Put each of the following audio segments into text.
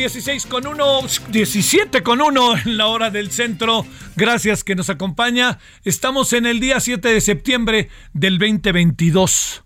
16 con 1, 17 con 1 en la hora del centro. Gracias que nos acompaña. Estamos en el día 7 de septiembre del 2022.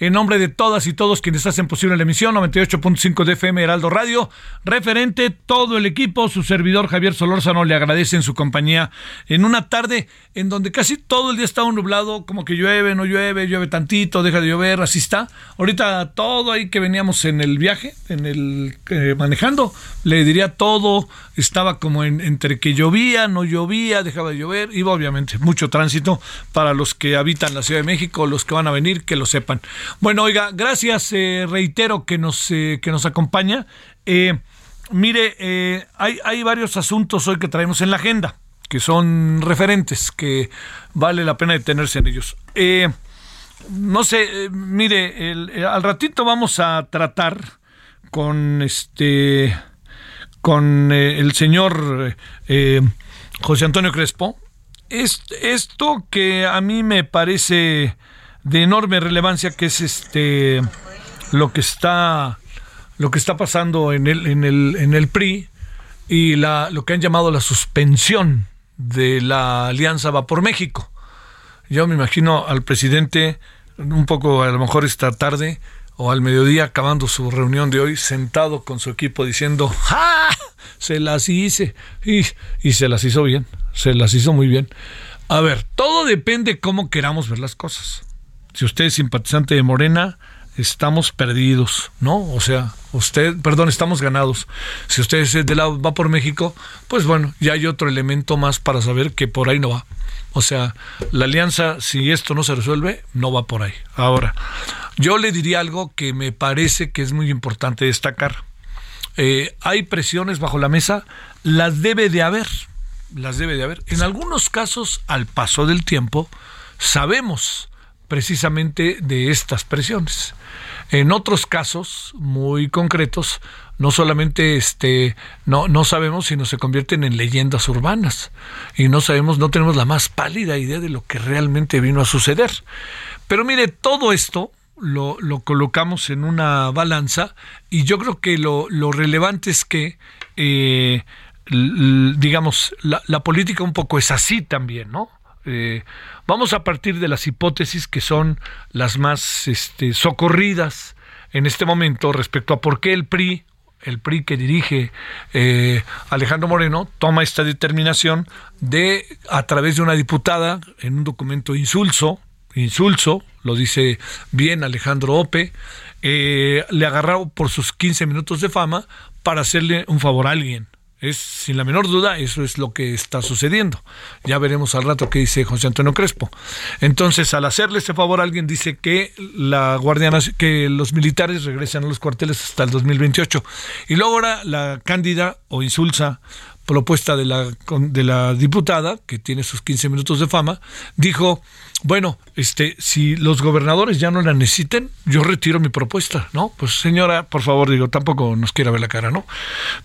En nombre de todas y todos quienes hacen posible la emisión 98.5 de FM Heraldo Radio, referente, todo el equipo, su servidor Javier Solórzano le agradece en su compañía en una tarde en donde casi todo el día está nublado, como que llueve, no llueve, llueve tantito, deja de llover, así está. Ahorita todo ahí que veníamos en el viaje, en el eh, manejando, le diría todo, estaba como en- entre que llovía, no llovía, dejaba de llover, iba obviamente mucho tránsito para los que habitan la Ciudad de México, los que van a venir, que lo sepan. Bueno, oiga, gracias, eh, reitero que nos, eh, que nos acompaña. Eh, mire, eh, hay, hay varios asuntos hoy que traemos en la agenda, que son referentes, que vale la pena detenerse en ellos. Eh, no sé, mire, al ratito vamos a tratar con este con el señor José Antonio Crespo. Es, esto que a mí me parece de enorme relevancia, que es este lo que está lo que está pasando en el, en el, en el PRI y la, lo que han llamado la suspensión de la Alianza Va por México. Yo me imagino al presidente un poco a lo mejor esta tarde o al mediodía acabando su reunión de hoy sentado con su equipo diciendo ¡Ja! Se las hice y, y se las hizo bien, se las hizo muy bien. A ver, todo depende cómo queramos ver las cosas. Si usted es simpatizante de Morena, estamos perdidos, ¿no? O sea, usted, perdón, estamos ganados. Si usted es de la va por México, pues bueno, ya hay otro elemento más para saber que por ahí no va. O sea, la alianza, si esto no se resuelve, no va por ahí. Ahora, yo le diría algo que me parece que es muy importante destacar. Eh, hay presiones bajo la mesa, las debe de haber, las debe de haber. En algunos casos, al paso del tiempo, sabemos precisamente de estas presiones. En otros casos muy concretos, no solamente este, no, no sabemos, sino se convierten en leyendas urbanas. Y no sabemos, no tenemos la más pálida idea de lo que realmente vino a suceder. Pero mire, todo esto lo, lo colocamos en una balanza y yo creo que lo, lo relevante es que, eh, digamos, la, la política un poco es así también, ¿no? Eh, vamos a partir de las hipótesis que son las más este, socorridas en este momento respecto a por qué el PRI, el PRI que dirige eh, Alejandro Moreno, toma esta determinación de, a través de una diputada, en un documento insulso, insulso, lo dice bien Alejandro Ope, eh, le agarró por sus 15 minutos de fama para hacerle un favor a alguien. Es sin la menor duda, eso es lo que está sucediendo. Ya veremos al rato qué dice José Antonio Crespo. Entonces, al hacerle ese favor alguien, dice que la Guardia que los militares regresan a los cuarteles hasta el 2028. Y luego ahora la cándida o insulsa propuesta de la, de la diputada, que tiene sus 15 minutos de fama, dijo, bueno, este, si los gobernadores ya no la necesiten, yo retiro mi propuesta, ¿no? Pues señora, por favor, digo, tampoco nos quiera ver la cara, ¿no?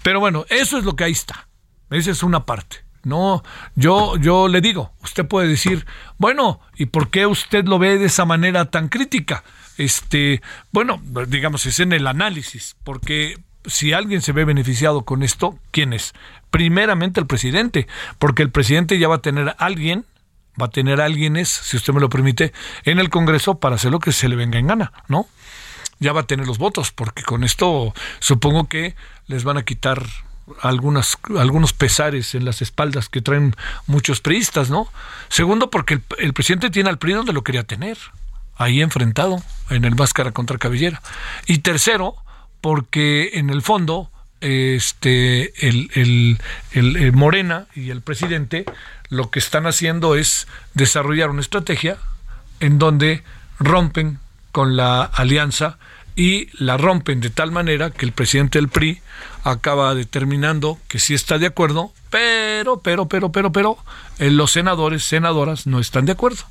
Pero bueno, eso es lo que ahí está. Esa es una parte. No, yo, yo le digo, usted puede decir, bueno, ¿y por qué usted lo ve de esa manera tan crítica? Este, bueno, digamos, es en el análisis, porque si alguien se ve beneficiado con esto, ¿quién es? Primeramente el presidente, porque el presidente ya va a tener a alguien, va a tener a alguienes, si usted me lo permite, en el Congreso para hacer lo que se le venga en gana, ¿no? Ya va a tener los votos, porque con esto supongo que les van a quitar algunas, algunos pesares en las espaldas que traen muchos priistas, ¿no? Segundo, porque el, presidente tiene al PRI donde lo quería tener, ahí enfrentado, en el máscara contra cabellera. Y tercero, porque en el fondo, este, el, el, el Morena y el presidente lo que están haciendo es desarrollar una estrategia en donde rompen con la alianza y la rompen de tal manera que el presidente del PRI acaba determinando que sí está de acuerdo, pero, pero, pero, pero, pero, eh, los senadores, senadoras no están de acuerdo.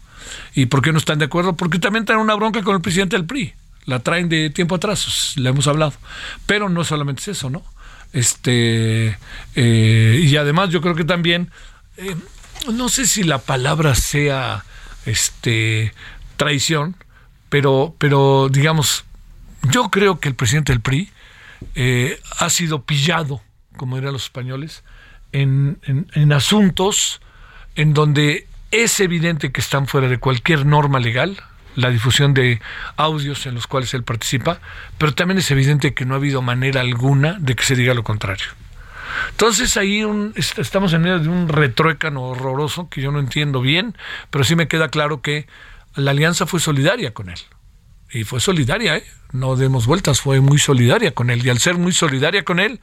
¿Y por qué no están de acuerdo? Porque también traen una bronca con el presidente del PRI. La traen de tiempo atrás, le hemos hablado. Pero no solamente es eso, ¿no? Este, eh, y además yo creo que también, eh, no sé si la palabra sea este, traición, pero, pero digamos, yo creo que el presidente del PRI eh, ha sido pillado, como dirían los españoles, en, en, asuntos en donde es evidente que están fuera de cualquier norma legal, la difusión de audios en los cuales él participa, pero también es evidente que no ha habido manera alguna de que se diga lo contrario. Entonces ahí estamos en medio de un retruécano horroroso que yo no entiendo bien, pero sí me queda claro que la alianza fue solidaria con él y fue solidaria, ¿eh? no demos vueltas, fue muy solidaria con él y al ser muy solidaria con él,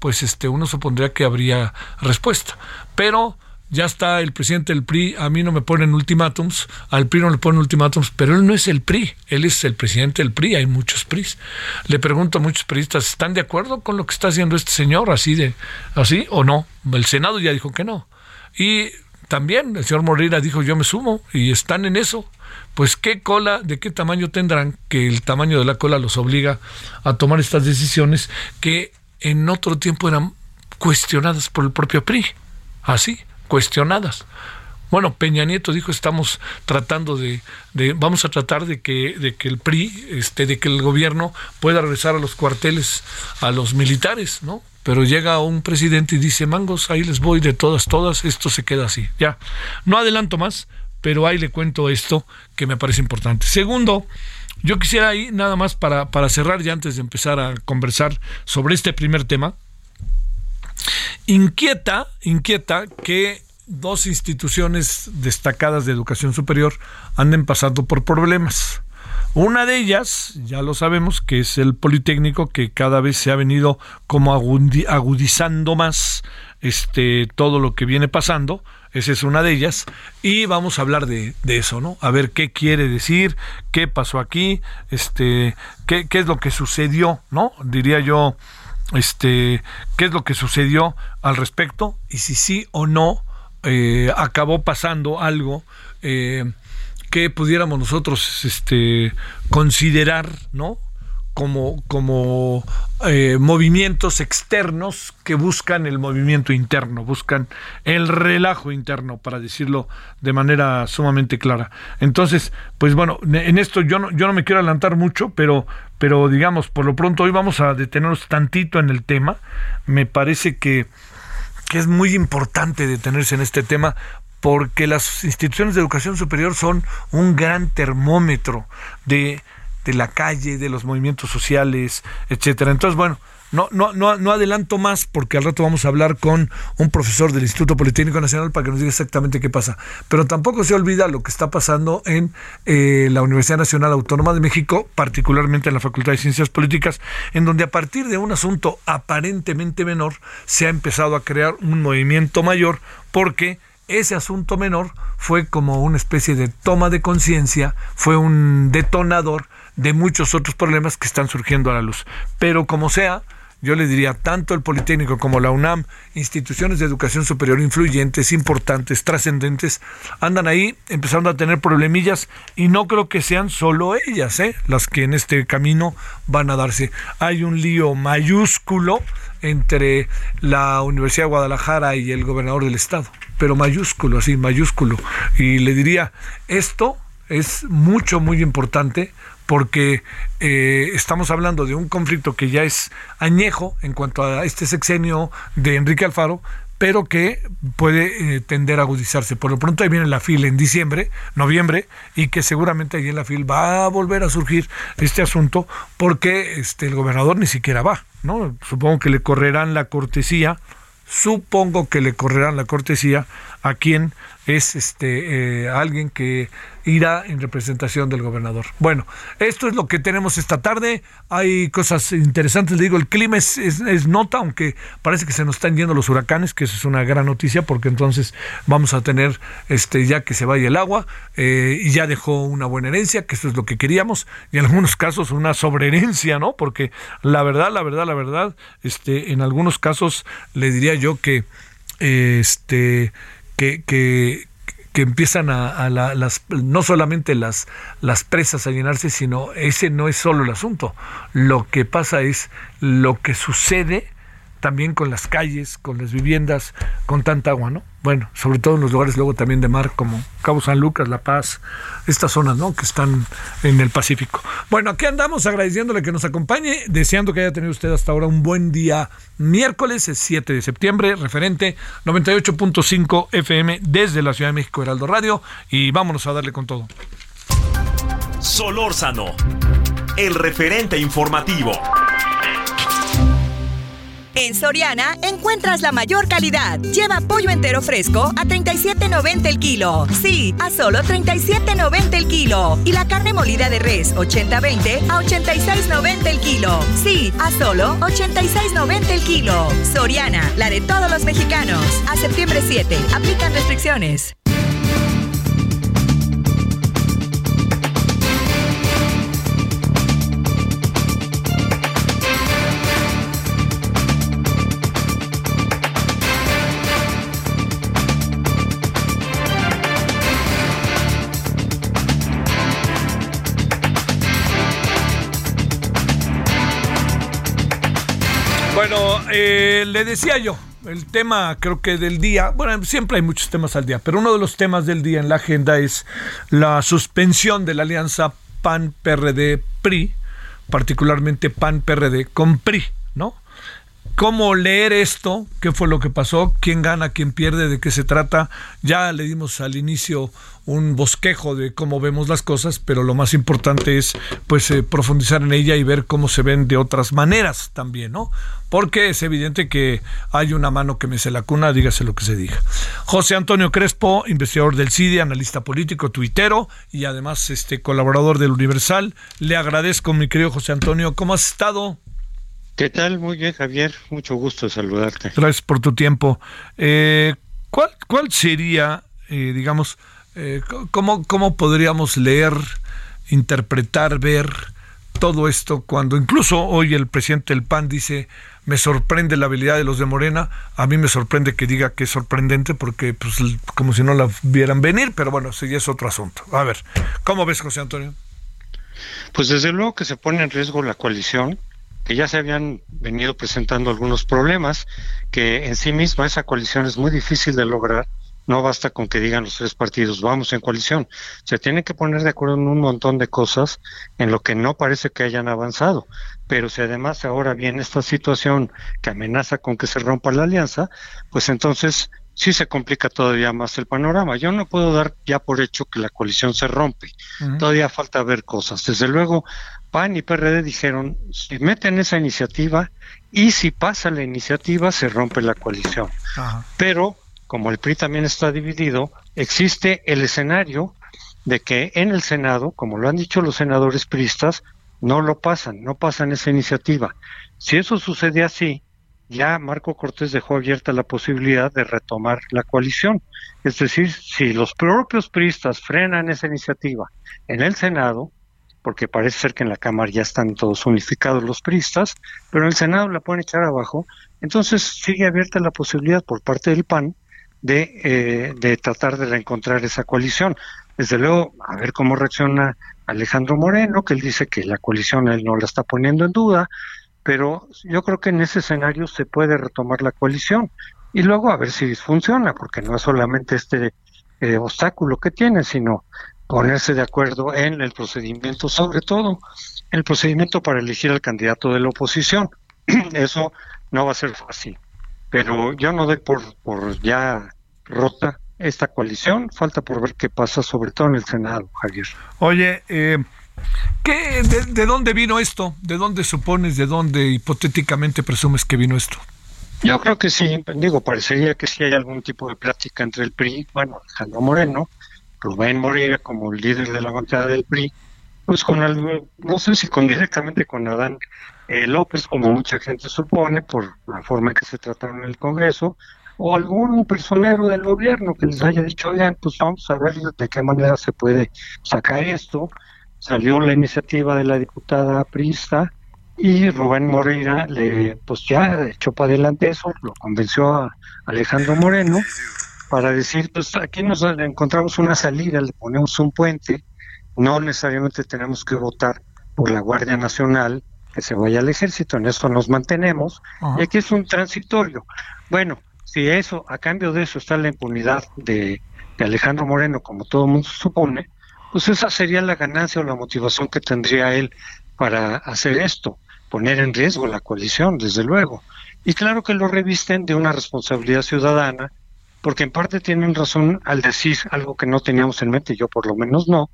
pues este uno supondría que habría respuesta. Pero ya está el presidente del PRI, a mí no me ponen ultimátums, al PRI no le ponen ultimátums, pero él no es el PRI, él es el presidente del PRI, hay muchos PRIs. Le pregunto a muchos PRIistas, ¿están de acuerdo con lo que está haciendo este señor así de así o no? El Senado ya dijo que no. Y también el señor Moreira dijo, "Yo me sumo" y están en eso pues qué cola, de qué tamaño tendrán, que el tamaño de la cola los obliga a tomar estas decisiones que en otro tiempo eran cuestionadas por el propio PRI, así, cuestionadas. Bueno, Peña Nieto dijo estamos tratando de, vamos a tratar de que, de que el PRI, este, de que el gobierno pueda regresar a los cuarteles a los militares, ¿no? Pero llega un presidente y dice, mangos, ahí les voy de todas, todas, esto se queda así. Ya, no adelanto más, pero ahí le cuento esto que me parece importante. Segundo, yo quisiera ahí nada más para, para cerrar ya antes de empezar a conversar sobre este primer tema. Inquieta, inquieta que dos instituciones destacadas de educación superior anden pasando por problemas. Una de ellas, ya lo sabemos, que es el Politécnico, que cada vez se ha venido como agudizando más este, todo lo que viene pasando, esa es una de ellas. Y vamos a hablar de, eso, ¿no? A ver qué quiere decir, qué pasó aquí, este, qué, qué es lo que sucedió, ¿no? Diría yo, este, qué es lo que sucedió al respecto y si sí o no eh, acabó pasando algo eh, que pudiéramos nosotros este, considerar, ¿no? como, como eh, movimientos externos que buscan el movimiento interno, buscan el relajo interno, para decirlo de manera sumamente clara. Entonces, pues bueno, en esto yo no, yo no me quiero adelantar mucho, pero, pero digamos, por lo pronto hoy vamos a detenernos tantito en el tema. Me parece que, que es muy importante detenerse en este tema porque las instituciones de educación superior son un gran termómetro de de la calle, de los movimientos sociales, etcétera. Entonces, bueno, no, no, no, no adelanto más porque al rato vamos a hablar con un profesor del Instituto Politécnico Nacional para que nos diga exactamente qué pasa. Pero tampoco se olvida lo que está pasando en eh, la Universidad Nacional Autónoma de México, particularmente en la Facultad de Ciencias Políticas, en donde a partir de un asunto aparentemente menor se ha empezado a crear un movimiento mayor porque ese asunto menor fue como una especie de toma de conciencia, fue un detonador de muchos otros problemas que están surgiendo a la luz. Pero como sea, yo le diría, tanto el Politécnico como la UNAM, instituciones de educación superior influyentes, importantes, trascendentes, andan ahí empezando a tener problemillas y no creo que sean solo ellas, ¿eh? las que en este camino van a darse. Hay un lío mayúsculo entre la Universidad de Guadalajara y el gobernador del estado, pero mayúsculo, así, mayúsculo. Y le diría, esto es mucho, muy importante porque eh, estamos hablando de un conflicto que ya es añejo en cuanto a este sexenio de Enrique Alfaro, pero que puede eh, tender a agudizarse. Por lo pronto ahí viene la FIL en diciembre, noviembre, y que seguramente ahí en la FIL va a volver a surgir este asunto porque este, el gobernador ni siquiera va, ¿no? Supongo que le correrán la cortesía, supongo que le correrán la cortesía a quien es este eh, alguien que irá en representación del gobernador. Bueno, esto es lo que tenemos esta tarde. Hay cosas interesantes. Le digo, el clima es, nota, aunque parece que se nos están yendo los huracanes, que eso es una gran noticia, porque entonces vamos a tener este ya que se vaya el agua eh, y ya dejó una buena herencia, que eso es lo que queríamos, y en algunos casos una sobreherencia, ¿no? Porque la verdad, la verdad, la verdad, este, en algunos casos le diría yo que este que, que, que empiezan a, las no solamente las las presas a llenarse, sino ese no es solo el asunto. Lo que pasa es lo que sucede también con las calles, con las viviendas, con tanta agua, ¿no? Bueno, sobre todo en los lugares luego también de mar como Cabo San Lucas, La Paz, estas zonas, ¿no? Que están en el Pacífico. Bueno, aquí andamos agradeciéndole que nos acompañe, deseando que haya tenido usted hasta ahora un buen día miércoles 7 de septiembre, referente 98.5 FM desde la Ciudad de México, Heraldo Radio, y vámonos a darle con todo. Solórzano, el referente informativo. En Soriana encuentras la mayor calidad. Lleva pollo entero fresco a 37.90 el kilo. Sí, a solo 37.90 el kilo. Y la carne molida de res 80-20 a 86.90 el kilo. Sí, a solo 86.90 el kilo. Soriana, la de todos los mexicanos. A septiembre 7. Aplican restricciones. Eh, le decía yo, el tema creo que del día, bueno, siempre hay muchos temas al día, pero uno de los temas del día en la agenda es la suspensión de la alianza PAN-PRD-PRI, particularmente PAN-PRD con PRI. Cómo leer esto, qué fue lo que pasó, quién gana, quién pierde, de qué se trata. Ya le dimos al inicio un bosquejo de cómo vemos las cosas, pero lo más importante es pues eh, profundizar en ella y ver cómo se ven de otras maneras también, ¿no? Porque es evidente que hay una mano que me se la cuna, dígase lo que se diga. José Antonio Crespo, investigador del CIDI, analista político, tuitero y además este colaborador del Universal. Le agradezco, mi querido José Antonio, ¿cómo has estado? ¿Qué tal? Muy bien, Javier. Mucho gusto saludarte. Gracias por tu tiempo. Eh, ¿cuál, ¿Cuál sería, eh, digamos, eh, cómo, cómo podríamos leer, interpretar, ver todo esto cuando incluso hoy el presidente del PAN dice me sorprende la habilidad de los de Morena, a mí me sorprende que diga que es sorprendente porque pues como si no la vieran venir, pero bueno, ya es otro asunto. A ver, ¿cómo ves José Antonio? Pues desde luego que se pone en riesgo la coalición, que ya se habían venido presentando algunos problemas, que en sí misma esa coalición es muy difícil de lograr. No basta con que digan los tres partidos, vamos en coalición. Se tienen que poner de acuerdo en un montón de cosas en lo que no parece que hayan avanzado. Pero si además ahora viene esta situación que amenaza con que se rompa la alianza, pues entonces sí se complica todavía más el panorama. Yo no puedo dar ya por hecho que la coalición se rompe. Todavía falta ver cosas. Desde luego, PAN y PRD dijeron, si meten esa iniciativa y si pasa la iniciativa, se rompe la coalición. Pero, como el PRI también está dividido, existe el escenario de que en el Senado, como lo han dicho los senadores priistas, no lo pasan, no pasan esa iniciativa. Si eso sucede así, ya Marco Cortés dejó abierta la posibilidad de retomar la coalición. Es decir, si los propios priistas frenan esa iniciativa en el Senado, porque parece ser que en la Cámara ya están todos unificados los priistas, pero en el Senado la pueden echar abajo. Entonces sigue abierta la posibilidad por parte del PAN de, eh, de tratar de reencontrar esa coalición. Desde luego, a ver cómo reacciona Alejandro Moreno, que él dice que la coalición él no la está poniendo en duda, pero yo creo que en ese escenario se puede retomar la coalición y luego a ver si funciona, porque no es solamente este eh, obstáculo que tiene, sino ponerse de acuerdo en el procedimiento, sobre todo el procedimiento para elegir al candidato de la oposición. Eso no va a ser fácil, pero yo no doy por, por ya rota esta coalición, falta por ver qué pasa, sobre todo en el Senado, Javier. Oye, eh, ¿qué, de, dónde vino esto? ¿De dónde supones, de dónde hipotéticamente presumes que vino esto? Yo creo que sí, digo, parecería que sí hay algún tipo de plática entre el PRI, bueno, Alejandro Moreno, Rubén Moreira como líder de la bancada del PRI, pues con algo, no sé si con directamente con Adán eh, López, como mucha gente supone, por la forma en que se trataron en el Congreso, o algún personero del gobierno que les haya dicho, oigan, pues vamos a ver de qué manera se puede sacar esto. Salió la iniciativa de la diputada Prista y Rubén Moreira le, pues ya echó para adelante eso, lo convenció a Alejandro Moreno para decir, pues aquí nos encontramos una salida, le ponemos un puente, no necesariamente tenemos que votar por la Guardia Nacional, que se vaya al ejército, en eso nos mantenemos, y aquí es un transitorio. Bueno, si eso, a cambio de eso está la impunidad de, Alejandro Moreno, como todo el mundo supone, pues esa sería la ganancia o la motivación que tendría él para hacer esto, poner en riesgo la coalición, desde luego. Y claro que lo revisten de una responsabilidad ciudadana, porque en parte tienen razón al decir algo que no teníamos en mente, yo por lo menos no,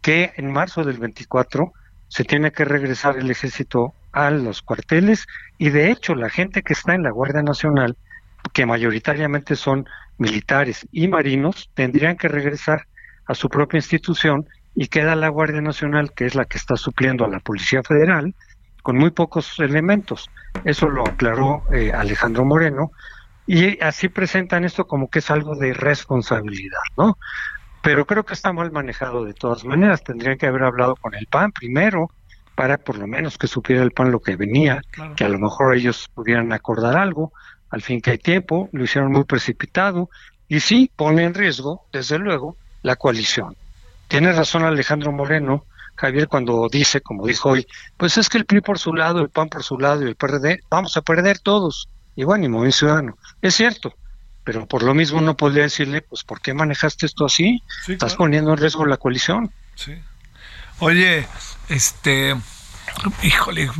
que en marzo del 24 se tiene que regresar el ejército a los cuarteles y de hecho la gente que está en la Guardia Nacional que mayoritariamente son militares y marinos, tendrían que regresar a su propia institución y queda la Guardia Nacional, que es la que está supliendo a la Policía Federal, con muy pocos elementos. Eso lo aclaró eh, Alejandro Moreno, y así presentan esto como que es algo de responsabilidad, ¿no? Pero creo que está mal manejado de todas maneras. Tendrían que haber hablado con el PAN primero, para por lo menos que supiera el PAN lo que venía, que a lo mejor ellos pudieran acordar algo, al fin que hay tiempo, lo hicieron muy precipitado y sí pone en riesgo, desde luego, la coalición. Tiene razón Alejandro Moreno, Javier, cuando dice, como dijo hoy, pues es que el PRI por su lado, el PAN por su lado y el PRD, vamos a perder todos. Y bueno, y Movimiento Ciudadano. Es cierto, pero por lo mismo no podría decirle, pues, ¿por qué manejaste esto así? Estás poniendo en riesgo la coalición. Sí. Oye, este, híjole,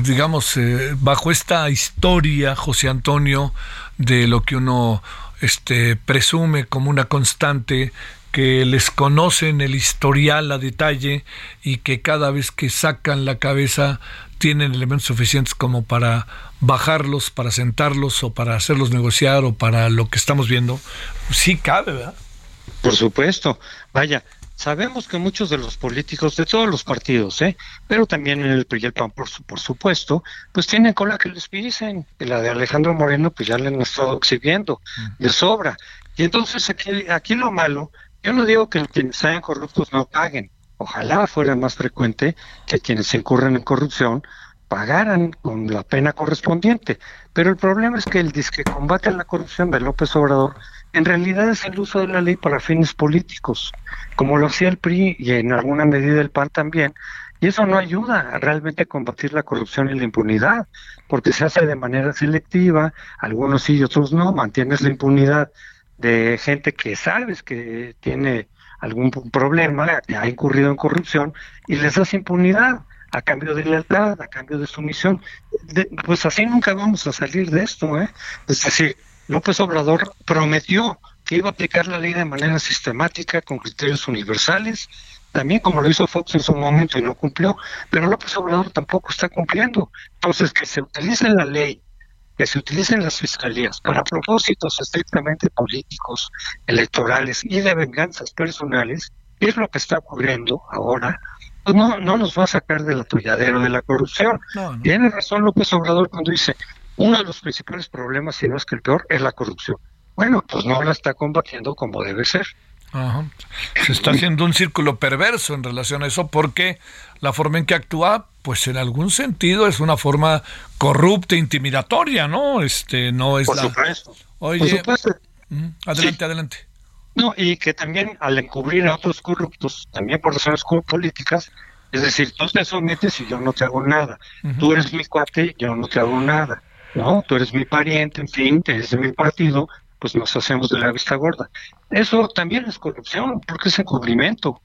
digamos, eh, bajo esta historia, José Antonio, de lo que uno este, presume como una constante, que les conocen el historial a detalle y que cada vez que sacan la cabeza tienen elementos suficientes como para bajarlos, para sentarlos o para hacerlos negociar o para lo que estamos viendo, sí cabe, ¿verdad? Por supuesto. Vaya, Sabemos que muchos de los políticos de todos los partidos, ¿eh? pero también en el PRI y el PAN, por, por supuesto, pues tienen cola que les pisen. La de Alejandro Moreno, pues ya le han estado exhibiendo de sobra. Y entonces aquí, aquí lo malo, yo no digo que quienes sean corruptos no paguen. Ojalá fuera más frecuente que quienes incurren en corrupción pagaran con la pena correspondiente. Pero el problema es que el disque combate la corrupción de López Obrador en realidad es el uso de la ley para fines políticos, como lo hacía el PRI y en alguna medida el PAN también, y eso no ayuda a realmente combatir la corrupción y la impunidad, porque se hace de manera selectiva, algunos sí y otros no, mantienes la impunidad de gente que sabes que tiene algún problema, ha incurrido en corrupción, y les das impunidad a cambio de lealtad, a cambio de sumisión. pues así nunca vamos a salir de esto, ¿eh? Es decir, López Obrador prometió que iba a aplicar la ley de manera sistemática, con criterios universales, también como lo hizo Fox en su momento y no cumplió, pero López Obrador tampoco está cumpliendo. Entonces, que se utilice la ley, que se utilicen las fiscalías para propósitos estrictamente políticos, electorales y de venganzas personales, es lo que está ocurriendo ahora, pues no, no nos va a sacar del atolladero de la corrupción. Tiene razón López Obrador cuando dice, uno de los principales problemas, si no es que el peor, es la corrupción. Bueno, pues no la está combatiendo como debe ser. Se está haciendo un círculo perverso en relación a eso porque la forma en que actúa, pues en algún sentido es una forma corrupta, intimidatoria, ¿no? Este, no es Por la... supuesto. Oye, Por supuesto. adelante, Sí. adelante. No, y que también al encubrir a otros corruptos, también por razones políticas, es decir, tú te sometes y yo no te hago nada. Tú eres mi cuate, yo no te hago nada. No, tú eres mi pariente, en fin, eres de mi partido, pues nos hacemos de la vista gorda. Eso también es corrupción, porque es encubrimiento.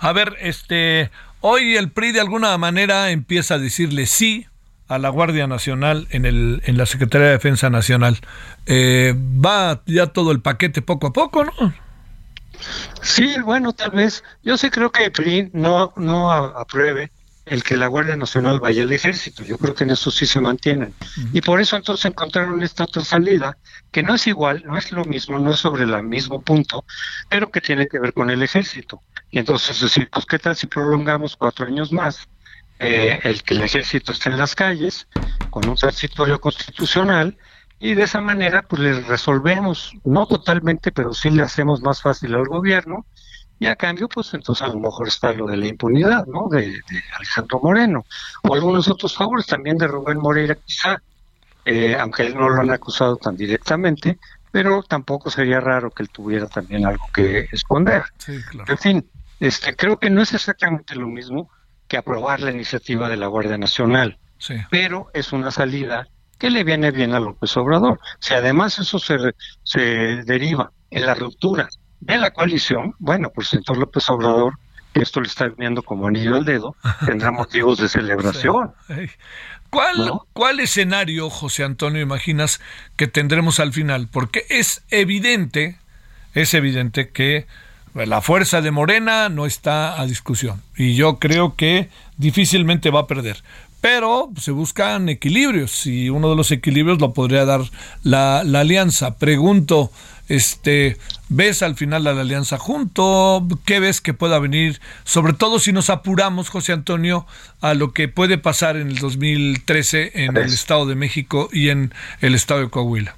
A ver, este, hoy el PRI de alguna manera empieza a decirle sí a la Guardia Nacional en, el, en la Secretaría de Defensa Nacional. Eh, va ya todo el paquete poco a poco, ¿no? Sí, bueno, tal vez. Yo sí creo que el PRI no, no apruebe el que la Guardia Nacional vaya al ejército. Yo creo que en eso sí se mantienen. Y por eso entonces encontraron esta otra salida, que no es igual, no es lo mismo, no es sobre el mismo punto, pero que tiene que ver con el ejército. Y entonces decir, pues qué tal si prolongamos cuatro años más eh, el que el ejército esté en las calles con un transitorio constitucional y de esa manera pues le resolvemos, no totalmente, pero sí le hacemos más fácil al gobierno y a cambio pues entonces a lo mejor está lo de la impunidad, ¿no? De, de Alejandro Moreno o algunos otros favores también de Rubén Moreira quizá, eh, aunque él no lo han acusado tan directamente, pero tampoco sería raro que él tuviera también algo que esconder. Sí, claro. En fin, este, creo que no es exactamente lo mismo que aprobar la iniciativa de la Guardia Nacional, Sí. pero es una salida que le viene bien a López Obrador. Si además eso se, se deriva en la ruptura de la coalición, bueno, pues entonces López Obrador, que esto le está viendo como anillo al dedo, tendrá motivos de celebración. ¿Cuál, ¿No? ¿Cuál escenario, José Antonio, imaginas que tendremos al final? Porque es evidente, es evidente que la fuerza de Morena no está a discusión. Y yo creo que difícilmente va a perder. Pero se buscan equilibrios y uno de los equilibrios lo podría dar la, la alianza. Pregunto, este, ¿ves al final a la alianza junto? ¿Qué ves que pueda venir? Sobre todo si nos apuramos, José Antonio, a lo que puede pasar en el 2013 en el. Estado de México y en el Estado de Coahuila.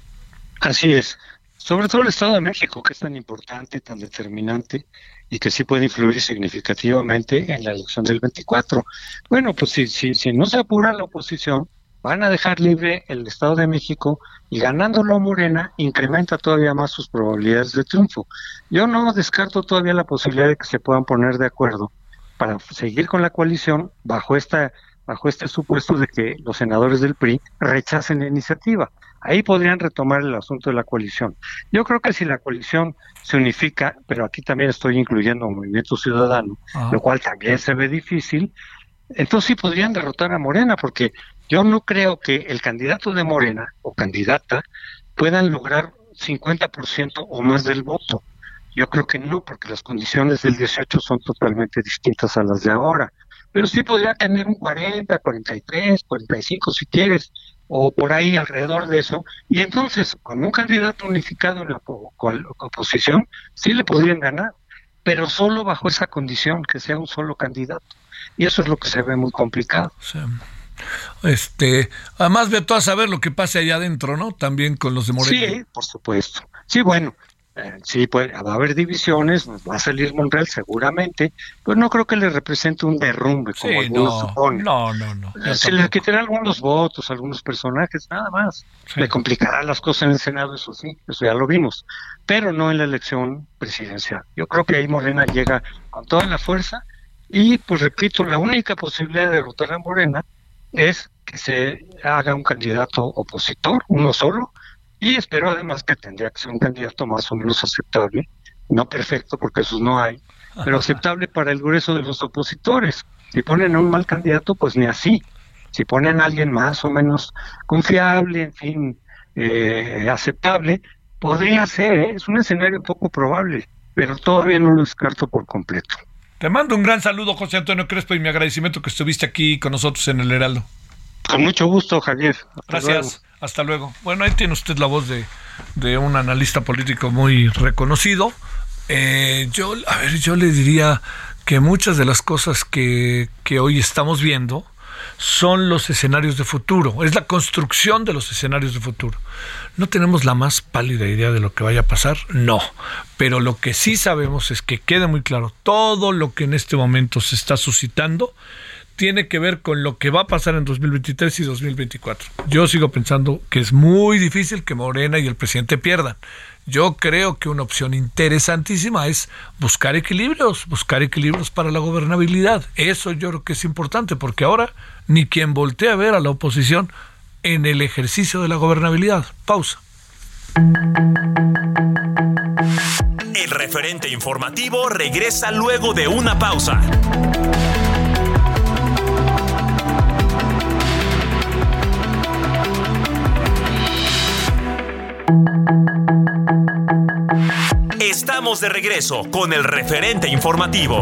Así es. Sobre todo el Estado de México, que es tan importante, tan determinante y que sí puede influir significativamente en la elección del 24. Bueno, pues si, si, si no se apura la oposición, van a dejar libre el Estado de México y ganándolo Morena incrementa todavía más sus probabilidades de triunfo. Yo no descarto todavía la posibilidad de que se puedan poner de acuerdo para seguir con la coalición bajo esta bajo este supuesto de que los senadores del PRI rechacen la iniciativa. Ahí podrían retomar el asunto de la coalición. Yo creo que si la coalición se unifica, pero aquí también estoy incluyendo un movimiento ciudadano, Ajá. lo cual también se ve difícil, entonces sí podrían derrotar a Morena, porque yo no creo que el candidato de Morena o candidata puedan lograr 50% o más del voto. Yo creo que no, porque las condiciones del 18 son totalmente distintas a las de ahora. Pero sí podría tener un 40, 43, 45 si quieres, o por ahí alrededor de eso. Y entonces, con un candidato unificado en la oposición, sí le podrían ganar, pero solo bajo esa condición, que sea un solo candidato. Y eso es lo que se ve muy complicado. Sea, este, además ve a saber lo que pase allá adentro, ¿no? También con los de Morena. Sí, por supuesto. Sí, bueno, eh, sí, pues, va a haber divisiones, va a salir Monreal seguramente, pero no creo que le represente un derrumbe, como Sí, algunos no, suponen. no, no, no. Eh, Se le quitará algunos votos, algunos personajes, nada más. Sí. Le complicará las cosas en el Senado, eso sí, eso ya lo vimos, pero no en la elección presidencial. Yo creo que ahí Morena llega con toda la fuerza y, pues repito, la única posibilidad de derrotar a Morena es que se haga un candidato opositor, uno solo, y espero además que tendría que ser un candidato más o menos aceptable, no perfecto porque esos no hay, pero aceptable para el grueso de los opositores. Si ponen a un mal candidato, pues ni así. Si ponen a alguien más o menos confiable, en fin, eh, aceptable, podría ser, ¿eh? es un escenario poco probable, pero todavía no lo descarto por completo. Te mando un gran saludo, José Antonio Crespo, y mi agradecimiento que estuviste aquí con nosotros en el Heraldo. Con mucho gusto, Javier. Hasta luego. Gracias. Hasta luego. Bueno, ahí tiene usted la voz de, de un analista político muy reconocido. Eh, yo, a ver, yo le diría que muchas de las cosas que, que hoy estamos viendo son los escenarios de futuro, es la construcción de los escenarios de futuro. ¿No tenemos la más pálida idea de lo que vaya a pasar? No, pero lo que sí sabemos es que quede muy claro, todo lo que en este momento se está suscitando tiene que ver con lo que va a pasar en 2023 y 2024. Yo sigo pensando que es muy difícil que Morena y el presidente pierdan. Yo creo que una opción interesantísima es buscar equilibrios, buscar equilibrios para la gobernabilidad. Eso yo creo que es importante porque ahora ni quien voltea a ver a la oposición en el ejercicio de la gobernabilidad. Pausa. El referente informativo regresa luego de una pausa. Estamos de regreso con el referente informativo.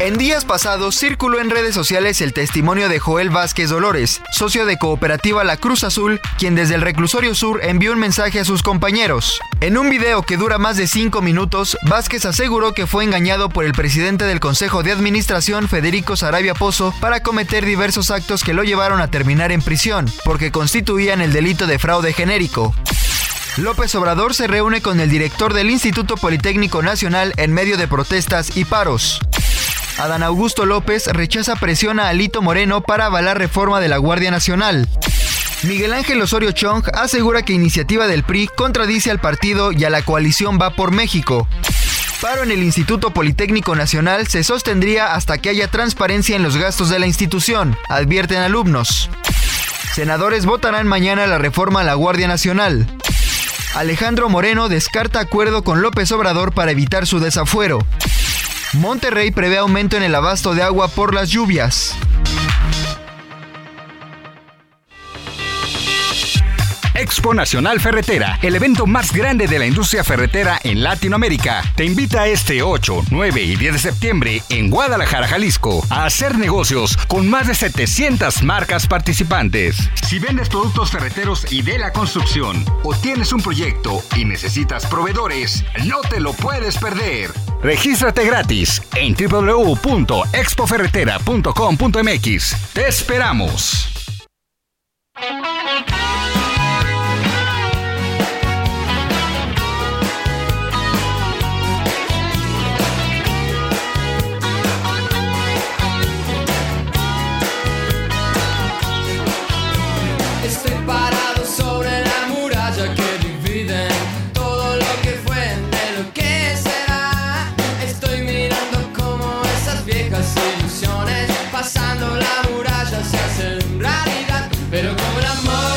En días pasados circuló en redes sociales el testimonio de Joel Vázquez Dolores, socio de cooperativa La Cruz Azul, quien desde el reclusorio sur envió un mensaje a sus compañeros. En un video que dura más de 5 minutos, Vázquez aseguró que fue engañado por el presidente del Consejo de Administración, Federico Sarabia Pozo, para cometer diversos actos que lo llevaron a terminar en prisión, porque constituían el delito de fraude genérico. López Obrador se reúne con el director del Instituto Politécnico Nacional en medio de protestas y paros. Adán Augusto López rechaza presión a Alito Moreno para avalar reforma de la Guardia Nacional. Miguel Ángel Osorio Chong asegura que iniciativa del PRI contradice al partido y a la coalición Va por México. Paro en el Instituto Politécnico Nacional se sostendría hasta que haya transparencia en los gastos de la institución, advierten alumnos. Senadores votarán mañana la reforma a la Guardia Nacional. Alejandro Moreno descarta acuerdo con López Obrador para evitar su desafuero. Monterrey prevé aumento en el abasto de agua por las lluvias. Expo Nacional Ferretera, el evento más grande de la industria ferretera en Latinoamérica, te invita este 8, 9 y 10 de septiembre en Guadalajara, Jalisco, a hacer negocios con más de 700 marcas participantes. Si vendes productos ferreteros y de la construcción, o tienes un proyecto y necesitas proveedores, no te lo puedes perder. Regístrate gratis en www.expoferretera.com.mx. Te esperamos. Se hacen realidad, pero como el amor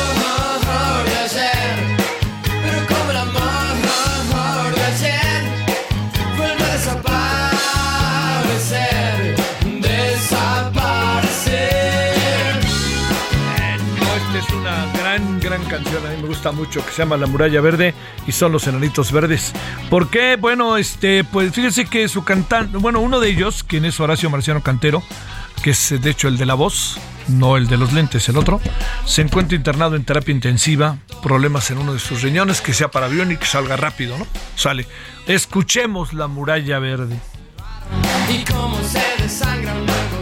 esta es una gran, gran canción. A mí me gusta mucho que se llama La Muralla Verde y son los Enanitos Verdes. ¿Por qué? Bueno, este, pues fíjense que su cantante, bueno, uno de ellos, quien es Horacio Marciano Cantero, que es de hecho el de la voz, no el de los lentes, el otro, se encuentra internado en terapia intensiva, problemas en uno de sus riñones, que sea para avión y que salga rápido, ¿no? Sale. Escuchemos La Muralla Verde. y cómo se desangra un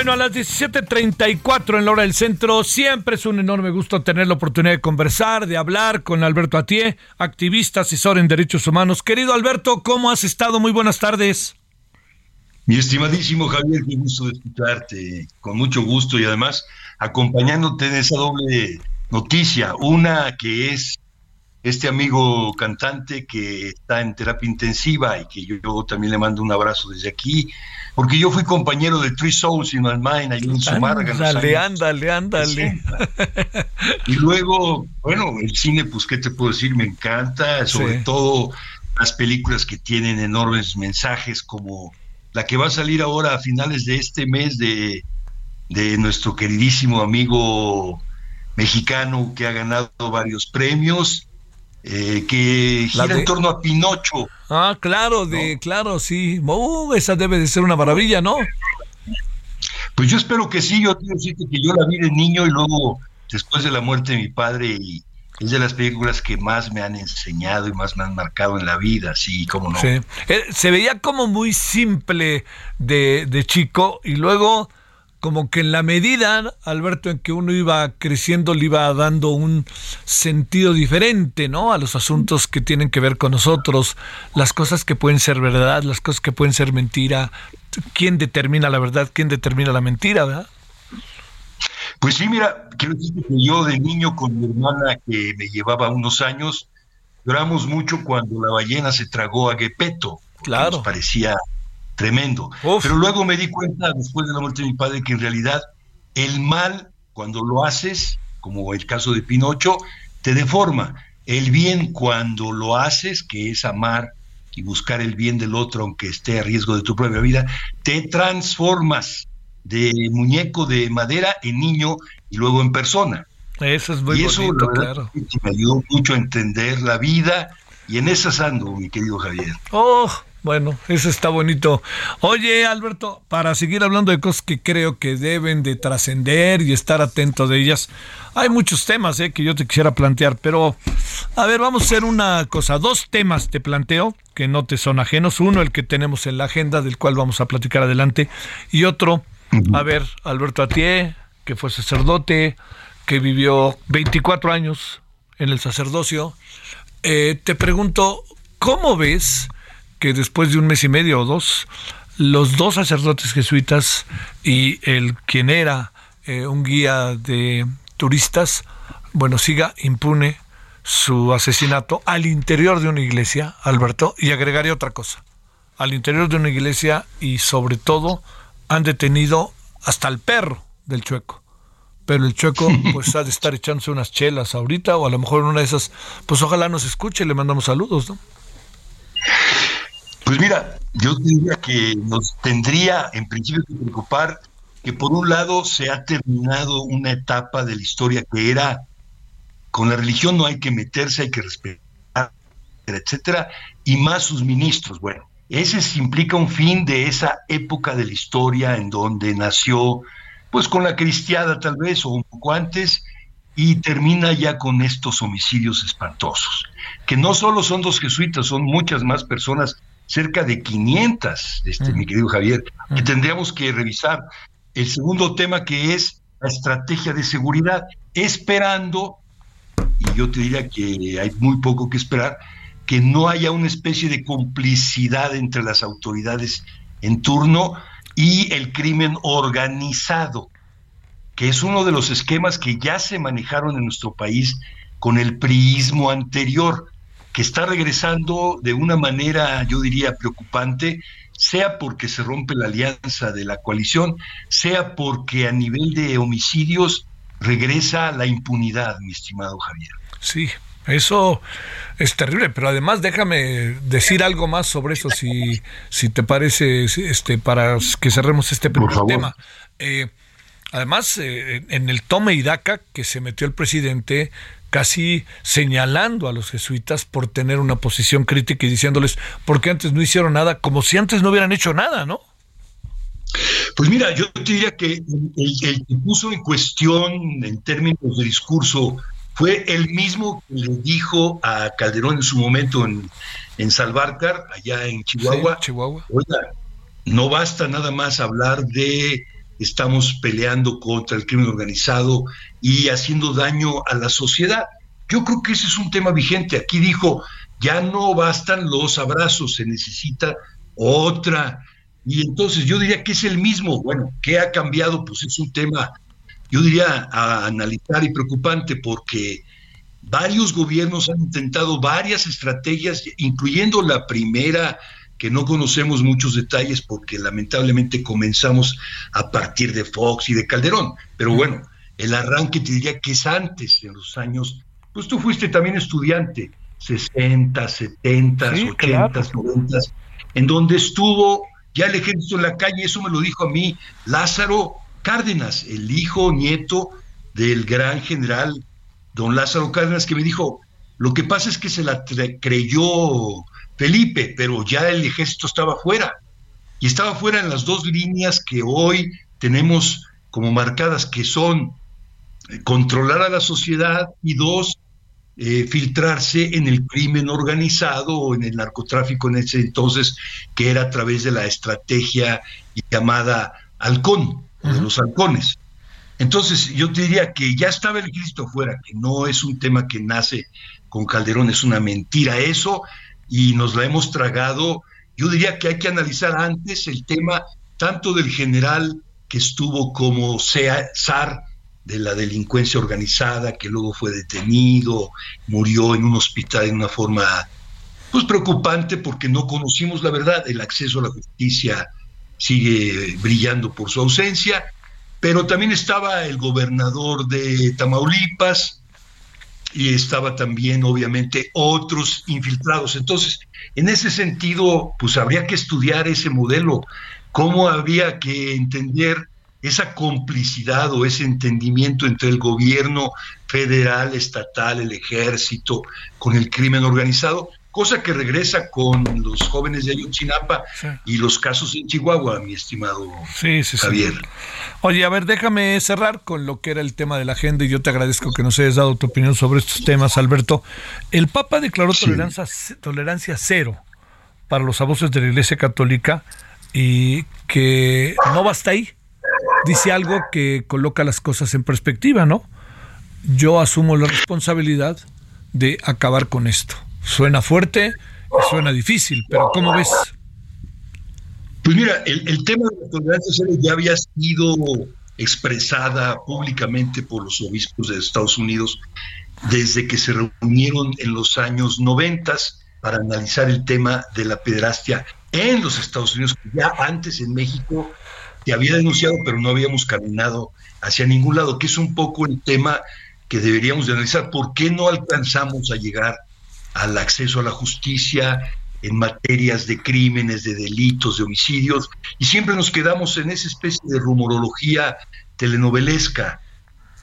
Bueno, a las 17.34 en la hora del centro, siempre es un enorme gusto tener la oportunidad de conversar, de hablar con Alberto Atié, activista, asesor en derechos humanos. Querido Alberto, ¿cómo has estado? Muy buenas tardes. Mi estimadísimo Javier, qué gusto de escucharte, con mucho gusto y además acompañándote en esa doble noticia. Una que es este amigo cantante que está en terapia intensiva y que yo, yo también le mando un abrazo desde aquí, porque yo fui compañero de Three Souls in My Mind, ahí en Sumarga. Ándale, ándale, ándale. 60. Y luego, bueno, el cine, pues, ¿qué te puedo decir? Me encanta, sobre Sí. todo las películas que tienen enormes mensajes, como la que va a salir ahora a finales de este mes de, de nuestro queridísimo amigo mexicano que ha ganado varios premios, eh, que La gira de- en torno a Pinocho. Ah, claro, de, claro, sí. Uh, esa debe de ser una maravilla, ¿no? Pues yo espero que sí, yo quiero decirte que yo la vi de niño y luego después de la muerte de mi padre y es de las películas que más me han enseñado y más me han marcado en la vida, sí, cómo no. Sí. Eh, se veía como muy simple de, de chico y luego como que en la medida, Alberto, en que uno iba creciendo, le iba dando un sentido diferente, ¿no? A los asuntos que tienen que ver con nosotros, las cosas que pueden ser verdad, las cosas que pueden ser mentira. ¿Quién determina la verdad? ¿Quién determina la mentira, verdad? Pues sí, mira, quiero decirte que yo de niño con mi hermana que me llevaba unos años, lloramos mucho cuando la ballena se tragó a Gepetto. Claro. Nos parecía tremendo. Pero luego me di cuenta, después de la muerte de mi padre, que en realidad el mal, cuando lo haces, como el caso de Pinocho, te deforma. El bien, cuando lo haces, que es amar y buscar el bien del otro, aunque esté a riesgo de tu propia vida, te transformas de muñeco de madera en niño y luego en persona. Eso es muy y eso, bonito, la verdad, claro. me ayudó mucho a entender la vida y en esas ando, mi querido Javier. Oh, bueno, eso está bonito. Oye, Alberto, para seguir hablando de cosas que creo que deben de trascender y estar atento de ellas, hay muchos temas eh, que yo te quisiera plantear, pero a ver, vamos a hacer una cosa. Dos temas te planteo que no te son ajenos. Uno, el que tenemos en la agenda, del cual vamos a platicar adelante, y otro, a ver, Alberto Atié, que fue sacerdote, que vivió 24 años en el sacerdocio. Eh, te pregunto, ¿cómo ves que después de un mes y medio o dos, los dos sacerdotes jesuitas y el quien era eh, un guía de turistas, bueno, siga impune su asesinato al interior de una iglesia, Alberto, y agregaré otra cosa, al interior de una iglesia y sobre todo han detenido hasta el perro del chueco. Pero el chueco pues ha de estar echándose unas chelas ahorita o a lo mejor en una de esas, pues ojalá nos escuche, le mandamos saludos, ¿no? Pues mira, yo diría que nos tendría en principio que preocupar que por un lado se ha terminado una etapa de la historia que era con la religión no hay que meterse, hay que respetar, etcétera, y más sus ministros. Bueno, ese se implica un fin de esa época de la historia en donde nació, pues con la cristiada tal vez, o un poco antes, y termina ya con estos homicidios espantosos, que no solo son dos jesuitas, son muchas más personas, cerca de 500, este, mi querido Javier, que tendríamos que revisar. El segundo tema que es la estrategia de seguridad, esperando, y yo te diría que hay muy poco que esperar, que no haya una especie de complicidad entre las autoridades en turno y el crimen organizado, que es uno de los esquemas que ya se manejaron en nuestro país con el priismo anterior, que está regresando de una manera, yo diría, preocupante, sea porque se rompe la alianza de la coalición, sea porque a nivel de homicidios regresa la impunidad, mi estimado Javier. Sí, Eso es terrible, pero además déjame decir algo más sobre eso, si, si te parece, este, para que cerremos este primer tema. Eh, además, eh, en el tome y daca que se metió el presidente, casi señalando a los jesuitas por tener una posición crítica y diciéndoles, ¿por qué antes no hicieron nada? Como si antes no hubieran hecho nada, ¿no? Pues mira, yo te diría que el, el que puso en cuestión en términos de discurso fue el mismo que le dijo a Calderón en su momento en, en Salvarcar, allá en Chihuahua, Chihuahua. Oiga, no basta nada más hablar de estamos peleando contra el crimen organizado y haciendo daño a la sociedad. Yo creo que ese es un tema vigente. Aquí dijo, ya no bastan los abrazos, se necesita otra. Y entonces yo diría que es el mismo. Bueno, ¿qué ha cambiado? Pues es un tema, yo diría, a analizar y preocupante porque varios gobiernos han intentado varias estrategias, incluyendo la primera que no conocemos muchos detalles porque lamentablemente comenzamos a partir de Fox y de Calderón. Pero bueno, el arranque te diría que es antes, en los años, pues tú fuiste también estudiante, 60, 70, 80, 90, en donde estuvo ya el ejército en la calle, eso me lo dijo a mí Lázaro Cárdenas, el hijo nieto del gran general don Lázaro Cárdenas, que me dijo, lo que pasa es que se la creyó Felipe, pero ya el ejército estaba fuera. Y estaba fuera en las dos líneas que hoy tenemos como marcadas, que son eh, controlar a la sociedad y dos, eh, filtrarse en el crimen organizado o en el narcotráfico en ese entonces, que era a través de la estrategia llamada halcón, de los halcones. Entonces, yo te diría que ya estaba el ejército fuera, que no es un tema que nace con Calderón, es una mentira eso, y nos la hemos tragado. Yo diría que hay que analizar antes el tema tanto del general que estuvo como zar de la delincuencia organizada, que luego fue detenido, murió en un hospital en una forma pues preocupante porque no conocimos la verdad, el acceso a la justicia sigue brillando por su ausencia, pero también estaba el gobernador de Tamaulipas, y estaba también obviamente otros infiltrados. Entonces, en ese sentido, pues habría que estudiar ese modelo, cómo habría que entender esa complicidad o ese entendimiento entre el gobierno federal, estatal, el ejército, con el crimen organizado, cosa que regresa con los jóvenes de Ayotzinapa y los casos en Chihuahua, mi estimado Javier. Oye, a ver, déjame cerrar con lo que era el tema de la agenda y yo te agradezco que nos hayas dado tu opinión sobre estos temas, Alberto. El Papa declaró tolerancia, tolerancia cero para los abusos de la Iglesia Católica y que no basta ahí. Dice algo que coloca las cosas en perspectiva, ¿no? Yo asumo la responsabilidad de acabar con esto. Suena fuerte suena difícil, pero ¿cómo ves? Pues mira, el, tema de la tolerancia cero ya había sido expresada públicamente por los obispos de Estados Unidos desde que se reunieron en los años noventas para analizar el tema de la pederastia en los Estados Unidos, que ya antes en México se había denunciado, pero no habíamos caminado hacia ningún lado, que es un poco el tema que deberíamos de analizar. ¿Por qué no alcanzamos a llegar al acceso a la justicia en materias de crímenes, de delitos, de homicidios, y siempre nos quedamos en esa especie de rumorología telenovelesca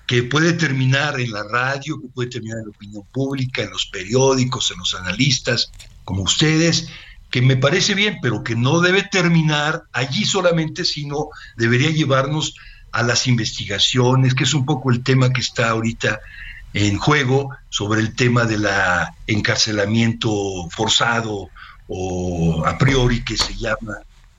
que puede terminar en la radio, que puede terminar en la opinión pública, en los periódicos, en los analistas, como ustedes, que me parece bien, pero que no debe terminar allí solamente, sino debería llevarnos a las investigaciones, que es un poco el tema que está ahorita en juego sobre el tema del encarcelamiento forzado o a priori que se llama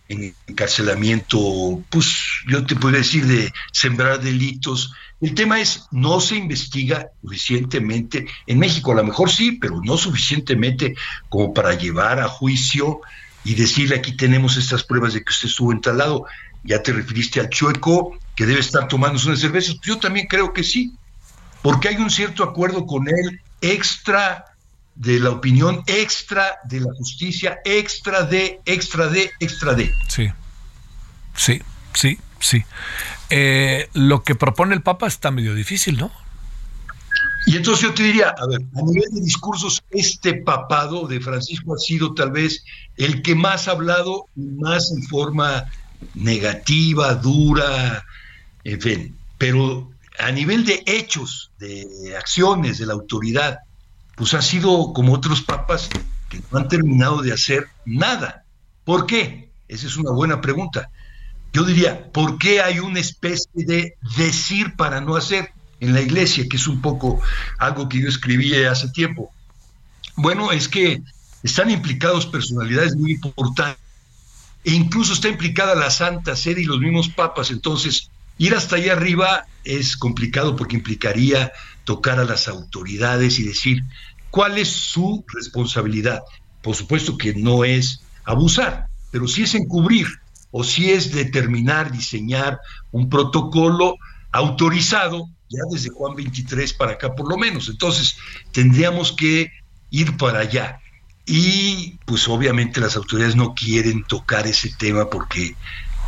encarcelamiento, pues yo te puedo decir de sembrar delitos. El tema es, no se investiga suficientemente, en México a lo mejor sí, pero no suficientemente como para llevar a juicio y decirle aquí tenemos estas pruebas de que usted estuvo entalado. Ya te referiste al chueco que debe estar tomando unas cervezas. Yo también creo que sí, porque hay un cierto acuerdo con él extra de la opinión, extra de la justicia, extra de, extra de, extra de. Sí, sí, sí, sí. Eh, lo que propone el Papa está medio difícil, ¿no? Y entonces yo te diría, a ver, a nivel de discursos, este papado de Francisco ha sido tal vez el que más ha hablado, más en forma negativa, dura, en fin, pero a nivel de hechos, de acciones de la autoridad, pues ha sido como otros papas que no han terminado de hacer nada. ¿Por qué? Esa es una buena pregunta. Yo diría, ¿por qué hay una especie de decir para no hacer en la iglesia, que es un poco algo que yo escribí hace tiempo? Bueno, es que están implicados personalidades muy importantes e incluso está implicada la Santa Sede y los mismos papas, entonces ir hasta allá arriba es complicado porque implicaría tocar a las autoridades y decir cuál es su responsabilidad. Por supuesto que no es abusar, pero sí es encubrir o si es determinar, diseñar un protocolo autorizado ya desde Juan 23 para acá por lo menos. Entonces tendríamos que ir para allá. Y pues obviamente las autoridades no quieren tocar ese tema porque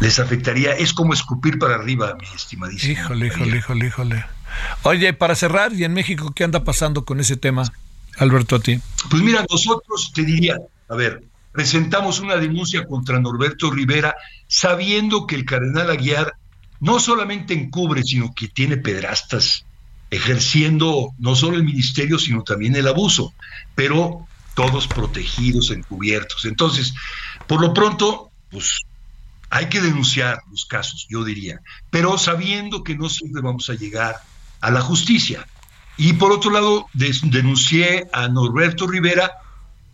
les afectaría. Es como escupir para arriba, mi estimadísimo. Híjole, híjole, híjole, híjole. Oye, para cerrar, ¿y en México qué anda pasando con ese tema, Alberto, a ti? Pues mira, nosotros te diría, a ver, presentamos una denuncia contra Norberto Rivera sabiendo que el cardenal Aguiar no solamente encubre, sino que tiene pedrastas ejerciendo no solo el ministerio, sino también el abuso, pero todos protegidos, encubiertos. Entonces, por lo pronto, pues hay que denunciar los casos, yo diría, pero sabiendo que no siempre vamos a llegar a la justicia. Y por otro lado, denuncié a Norberto Rivera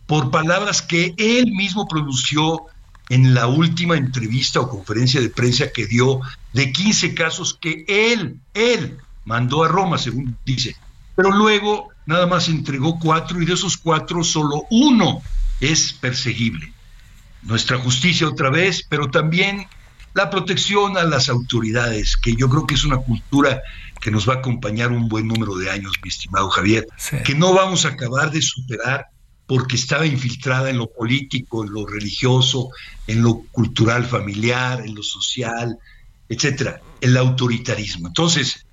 por palabras que él mismo pronunció en la última entrevista o conferencia de prensa que dio de 15 casos que él, él mandó a Roma, según dice. Pero luego nada más entregó cuatro y de esos cuatro solo uno es perseguible. Nuestra justicia otra vez, pero también la protección a las autoridades, que yo creo que es una cultura que nos va a acompañar un buen número de años, mi estimado Javier, que no vamos a acabar de superar porque estaba infiltrada en lo político, en lo religioso, en lo cultural familiar, en lo social, etcétera, el autoritarismo. Entonces,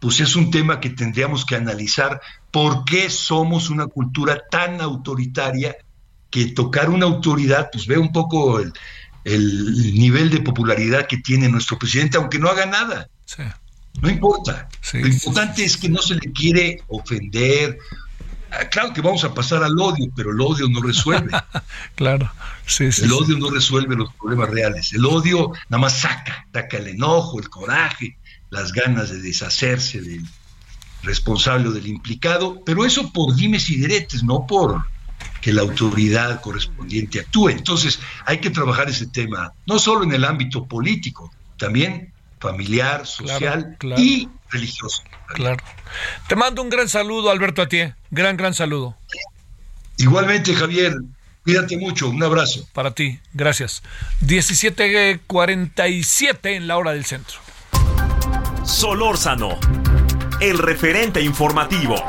pues es un tema que tendríamos que analizar por qué somos una cultura tan autoritaria que tocar una autoridad, pues ve un poco el, nivel de popularidad que tiene nuestro presidente, aunque no haga nada. No importa. Lo importante es que no se le quiere ofender Ah, claro que vamos a pasar al odio, pero el odio no resuelve. claro, sí, sí. El odio no resuelve los problemas reales. El odio nada más saca, saca el enojo, el coraje, las ganas de deshacerse del responsable o del implicado, pero eso por dimes y diretes, no por que la autoridad correspondiente actúe. Entonces, hay que trabajar ese tema, no solo en el ámbito político, también familiar, social y religioso. Claro. Te mando un gran saludo, Alberto Atié. Gran, gran saludo. Igualmente, Javier. Cuídate mucho. Un abrazo. Para ti. Gracias. 17.47 en la hora del centro. Solórzano. El referente informativo.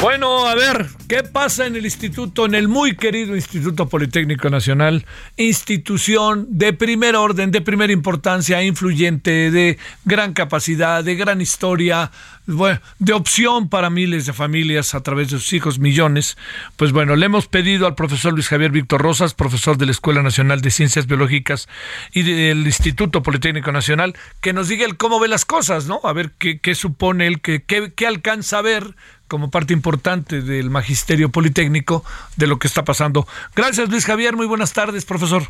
Bueno, a ver, ¿qué pasa en el instituto, en el muy querido Instituto Politécnico Nacional? Institución de primer orden, de primera importancia, influyente, de gran capacidad, de gran historia, de opción para miles de familias a través de sus hijos, millones. Pues bueno, le hemos pedido al profesor Luis Javier Víctor Rosas, profesor de la Escuela Nacional de Ciencias Biológicas y del Instituto Politécnico Nacional, que nos diga el cómo ve las cosas, ¿no? A ver qué, qué supone él, qué, qué alcanza a ver como parte importante del magisterio politécnico de lo que está pasando. Gracias Luis Javier, muy buenas tardes, profesor.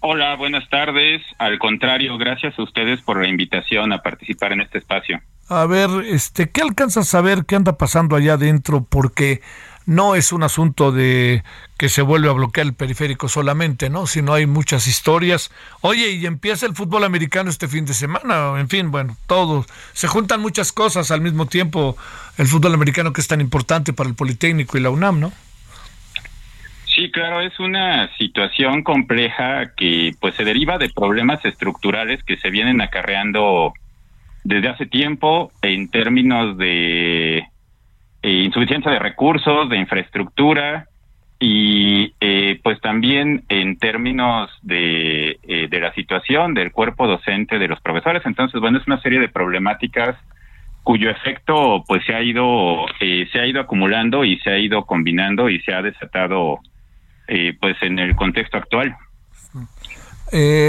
Hola, buenas tardes. Al contrario, gracias a ustedes por la invitación a participar en este espacio. A ver, este, ¿qué alcanzas a saber qué anda pasando allá adentro? Porque no es un asunto de que se vuelve a bloquear el periférico solamente, ¿no? Sino hay muchas historias. Oye, y empieza el fútbol americano este fin de semana, en fin, bueno, todo. Se juntan muchas cosas al mismo tiempo. El fútbol americano que es tan importante para el Politécnico y la UNAM, ¿no? Sí, claro, es una situación compleja que pues se deriva de problemas estructurales que se vienen acarreando desde hace tiempo en términos de eh, insuficiencia de recursos, de infraestructura y eh, pues también en términos de, eh, de la situación del cuerpo docente de los profesores. Entonces, bueno, es una serie de problemáticas cuyo efecto pues se ha ido se ha ido acumulando y se ha ido combinando y se ha desatado pues en el contexto actual.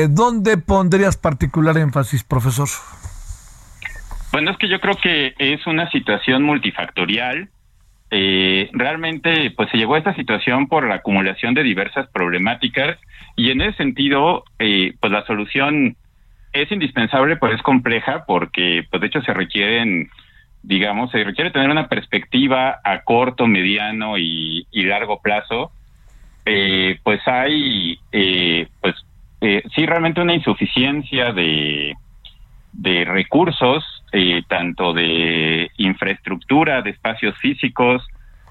¿Dónde pondrías particular énfasis, profesor? Bueno, es que yo creo que es una situación multifactorial. Eh, realmente, pues se llegó a esta situación por la acumulación de diversas problemáticas y en ese sentido, eh, pues la solución es indispensable, pero es compleja porque, pues de hecho, se requieren, digamos, se requiere tener una perspectiva a corto, mediano y, largo plazo. Eh, pues hay, pues sí, realmente una insuficiencia de de recursos, eh, tanto de infraestructura, de espacios físicos,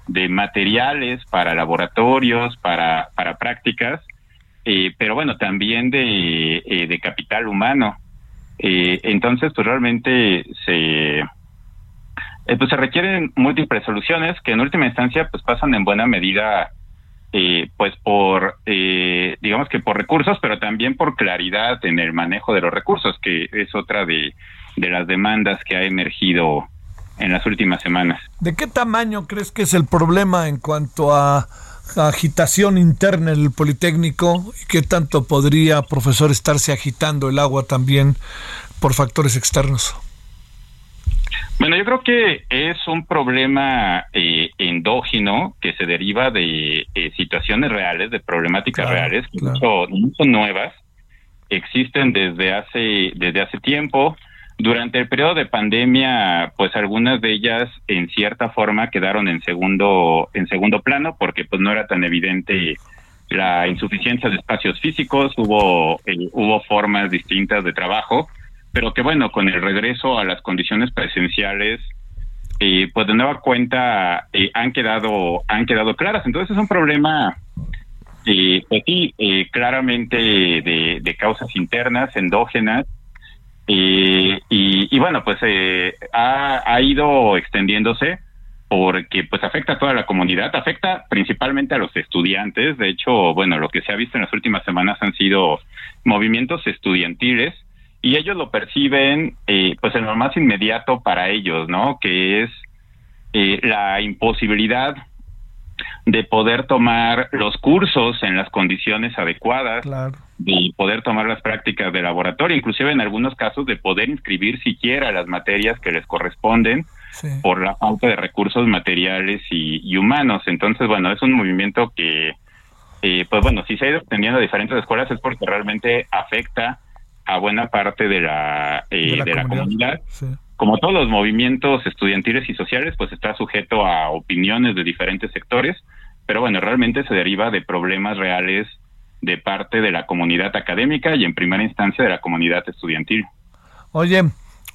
de materiales para laboratorios, para, para prácticas, eh, pero bueno, también de, eh, de capital humano. entonces, pues realmente se, pues se requieren múltiples soluciones que en última instancia pues pasan en buena medida eh, pues por, eh, digamos que por recursos, pero también por claridad en el manejo de los recursos, que es otra de, de las demandas que ha emergido en las últimas semanas. ¿De qué tamaño crees que es el problema en cuanto a agitación interna en el Politécnico y qué tanto podría, profesor, estarse agitando el agua también por factores externos? Bueno, yo creo que es un problema eh, endógeno que se deriva de eh, situaciones reales, de problemáticas reales, que son, nuevas, existen desde hace, desde hace tiempo. Durante el periodo de pandemia, pues algunas de ellas en cierta forma quedaron en segundo, en segundo plano porque pues no era tan evidente la insuficiencia de espacios físicos, hubo, eh, hubo formas distintas de trabajo pero que bueno, con el regreso a las condiciones presenciales, eh, pues de nueva cuenta eh, han quedado han quedado claras. Entonces es un problema, eh, pues eh, claramente de, causas internas, endógenas, y, y, bueno, pues ha, ha ido extendiéndose porque pues afecta a toda la comunidad, afecta principalmente a los estudiantes. De hecho, bueno, lo que se ha visto en las últimas semanas han sido movimientos estudiantiles y ellos lo perciben eh, pues en lo más inmediato para ellos, ¿no? Que es eh, la imposibilidad de poder tomar los cursos en las condiciones adecuadas, de poder tomar las prácticas de laboratorio, inclusive en algunos casos de poder inscribir siquiera las materias que les corresponden por la falta de recursos materiales y, humanos. Entonces, bueno, es un movimiento que, eh, pues bueno, si se ha ido extendiendo a diferentes escuelas es porque realmente afecta a buena parte de la, eh, de la, comunidad. Como todos los movimientos estudiantiles y sociales, pues está sujeto a opiniones de diferentes sectores, pero bueno, realmente se deriva de problemas reales de parte de la comunidad académica y en primera instancia de la comunidad estudiantil. Oye,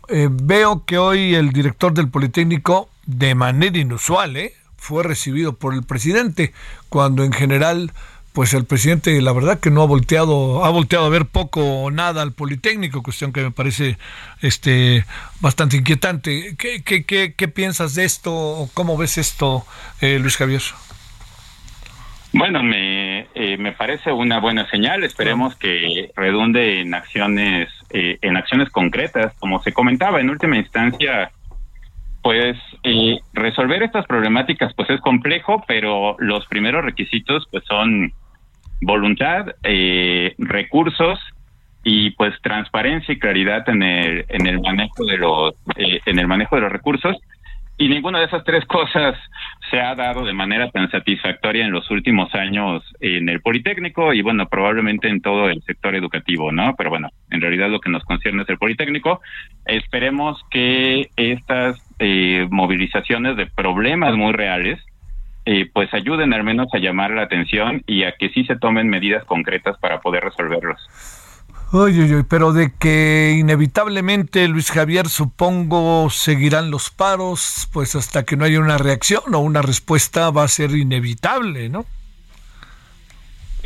eh, veo que hoy el director del Politécnico, de manera inusual, ¿eh? fue recibido por el presidente, cuando en general pues el presidente la verdad que no ha volteado ha volteado a ver poco o nada al Politécnico, cuestión que me parece este bastante inquietante. ¿Qué, qué, qué, qué piensas de esto? ¿Cómo ves esto, eh, Luis Javier? Bueno, me, eh, me parece una buena señal. Esperemos que redunde en acciones eh, en acciones concretas, como se comentaba en última instancia. Pues resolver estas problemáticas pues es complejo, pero los primeros requisitos pues son voluntad, eh, recursos y pues transparencia y claridad en el en el manejo de los eh, en el manejo de los recursos y ninguna de esas tres cosas se ha dado de manera tan satisfactoria en los últimos años en el Politécnico y bueno, probablemente en todo el sector educativo, ¿no? Pero bueno, en realidad lo que nos concierne es el Politécnico. Esperemos que estas eh, movilizaciones de problemas muy reales eh, pues ayuden al menos a llamar la atención y a que sí se tomen medidas concretas para poder resolverlos. Oye, pero de que inevitablemente, Luis Javier, supongo, seguirán los paros, pues hasta que no haya una reacción o una respuesta va a ser inevitable, ¿no?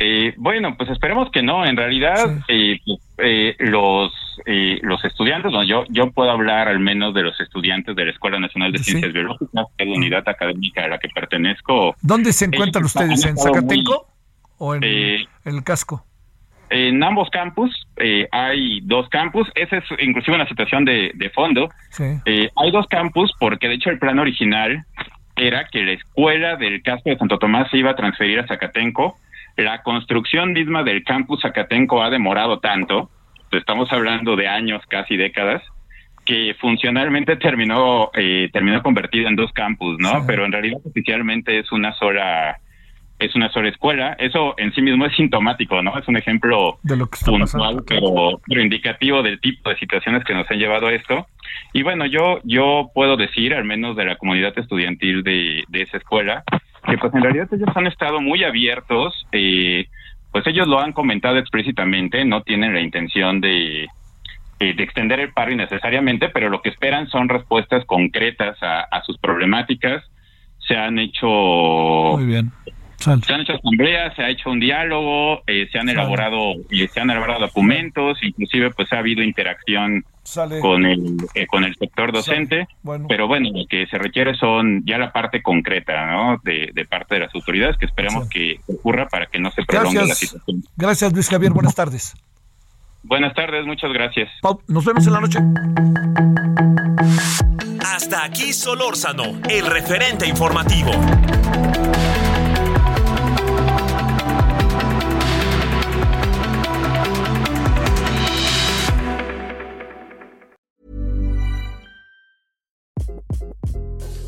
Eh, bueno, pues esperemos que no. En realidad, eh, eh, los eh, los estudiantes, bueno, yo yo puedo hablar al menos de los estudiantes de la Escuela Nacional de Sí. Ciencias Biológicas, que es la unidad académica a la que pertenezco. ¿Dónde se encuentran ustedes? ¿En estado Zacatenco o en Eh, el casco? En ambos campus eh, hay dos campus. Esa es inclusive una situación de, de fondo. Sí. Eh, hay dos campus porque de hecho el plan original era que la escuela del casco de Santo Tomás se iba a transferir a Zacatenco. La construcción misma del campus Zacatenco ha demorado tanto, estamos hablando de años, casi décadas, que funcionalmente terminó eh, terminó convertida en dos campus, ¿no? Pero en realidad oficialmente es una sola es una sola escuela. Eso en sí mismo es sintomático, ¿no? Es un ejemplo De lo que está puntual, pero, pero indicativo del tipo de situaciones que nos han llevado a esto. Y bueno, yo yo puedo decir, al menos de la comunidad estudiantil de, de esa escuela, que pues en realidad ellos han estado muy abiertos, eh, pues ellos lo han comentado explícitamente, no tienen la intención de, eh, de extender el paro innecesariamente, pero lo que esperan son respuestas concretas a, a sus problemáticas. Se han hecho Muy bien. Sal. se han hecho asambleas, se ha hecho un diálogo, eh, se han elaborado y se han elaborado documentos, inclusive pues ha habido interacción Sale. con el eh, con el sector docente, Bueno. pero bueno, lo que se requiere son ya la parte concreta, ¿no? De, de parte de las autoridades que esperemos que ocurra para que no se prolongue la situación. Gracias, Luis Javier. Buenas tardes. Buenas tardes, muchas gracias. Pau, nos vemos en la noche. Hasta aquí Solórzano, el referente informativo.